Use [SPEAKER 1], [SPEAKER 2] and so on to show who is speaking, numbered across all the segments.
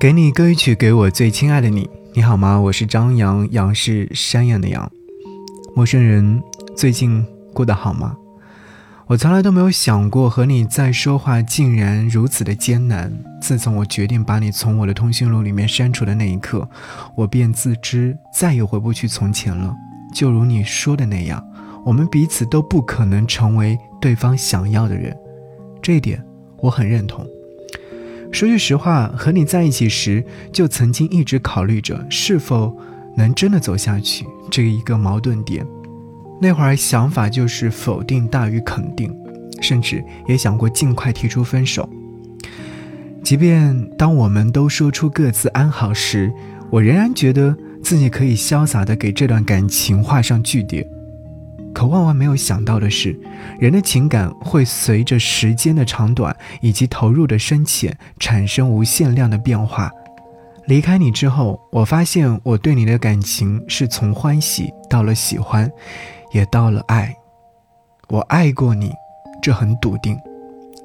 [SPEAKER 1] 给你歌曲，给我最亲爱的你。你好吗？我是张扬，杨是山羊的羊。陌生人，最近过得好吗？我从来都没有想过和你再说话竟然如此的艰难。自从我决定把你从我的通讯录里面删除的那一刻，我便自知再也回不去从前了。就如你说的那样，我们彼此都不可能成为对方想要的人，这一点我很认同。说句实话，和你在一起时，就曾经一直考虑着是否能真的走下去这一个矛盾点。那会儿想法就是否定大于肯定，甚至也想过尽快提出分手。即便当我们都说出各自安好时，我仍然觉得自己可以潇洒地给这段感情画上句点。可万万没有想到的是，人的情感会随着时间的长短以及投入的深浅产生无限量的变化。离开你之后，我发现我对你的感情是从欢喜到了喜欢。也到了爱，我爱过你，这很笃定。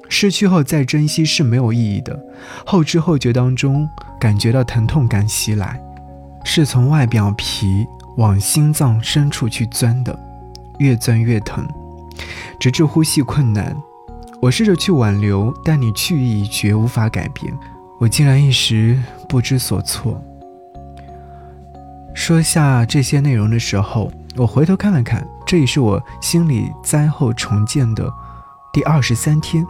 [SPEAKER 1] 失去后再珍惜是没有意义的。后知后觉当中，感觉到疼痛感袭来，是从外表皮往心脏深处去钻的，越钻越疼，直至呼吸困难。我试着去挽留，但你去意已决，无法改变。我竟然一时不知所措。说下这些内容的时候，我回头看了看。这也是我心里灾后重建的第二十三天。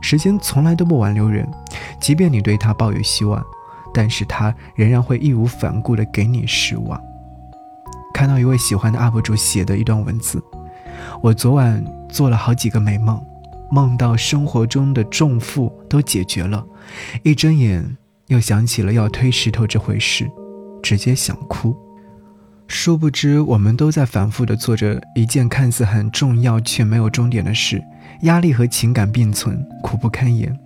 [SPEAKER 1] 时间从来都不挽留人，即便你对他抱有希望，但是他仍然会义无反顾地给你失望。看到一位喜欢的 UP 主写的一段文字，我昨晚做了好几个美梦，梦到生活中的重负都解决了，一睁眼又想起了要推石头这回事，直接想哭。殊不知，我们都在反复地做着一件看似很重要却没有终点的事，压力和情感并存，苦不堪言。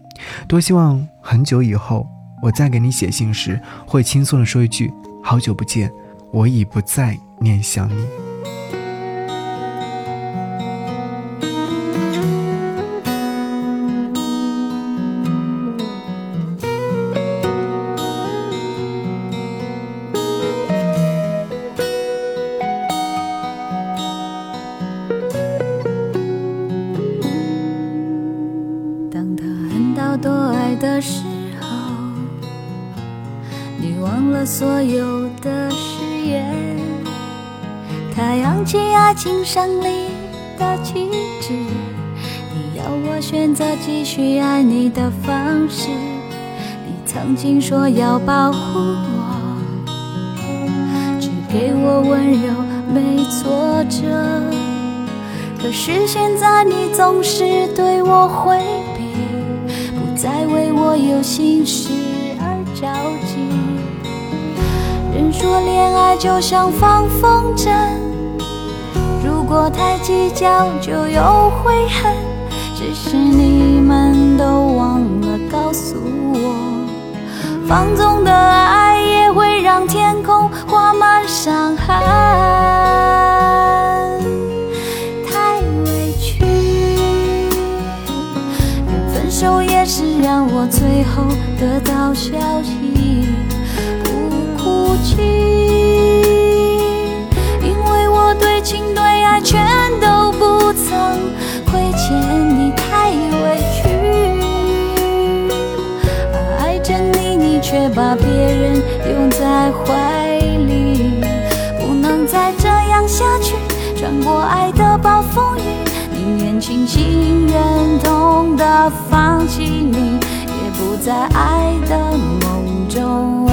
[SPEAKER 1] 多希望很久以后，我再给你写信时，会轻松地说一句：“好久不见，我已不再念想你。”
[SPEAKER 2] 的时候，你忘了所有的事言。他扬起爱情胜利的旗帜，你要我选择继续爱你的方式。你曾经说要保护我，只给我温柔没挫折。可是现在你总是对我回避。不再为我有心事而着急。人说恋爱就像放风筝，如果太计较就有悔恨。只是你们都忘了告诉我，放纵的爱也会让天空画满伤痕。太委屈，分手也是让我最后得到消息，怀里，不能再这样下去，穿过爱的暴风雨。宁愿清醒忍痛的放弃你，也不在爱的梦中委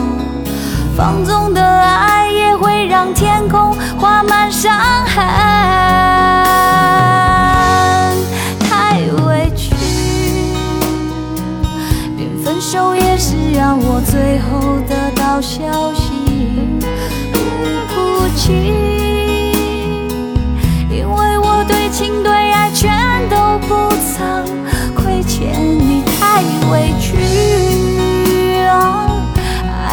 [SPEAKER 2] 放纵的爱也会让天空画满伤痕。太委屈，连分手也是让我最后得到消息，不哭泣。因为我对情对爱全都不曾亏欠你，太委屈。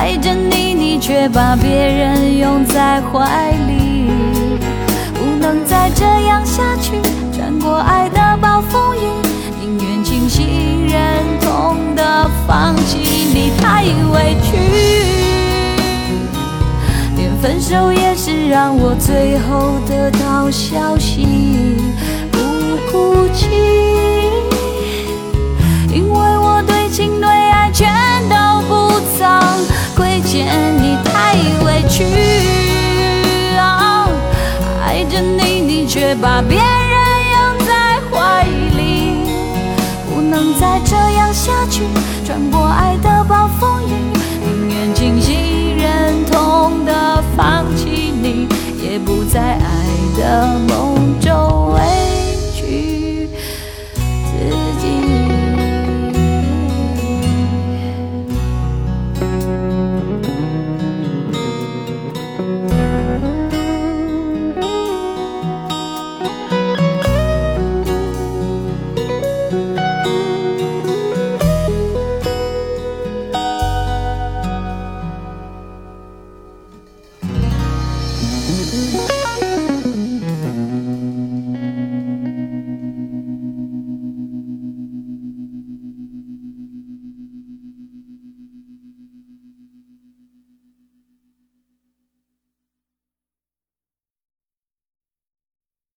[SPEAKER 2] 爱着你，却把别人拥在怀里，不能再这样下去。穿过爱的暴风雨，宁愿清醒忍痛的放弃你，太委屈。连分手也是让我最后得到消息。不哭泣，因为我对情对爱全都别把别人拥在怀里，不能再这样下去。穿过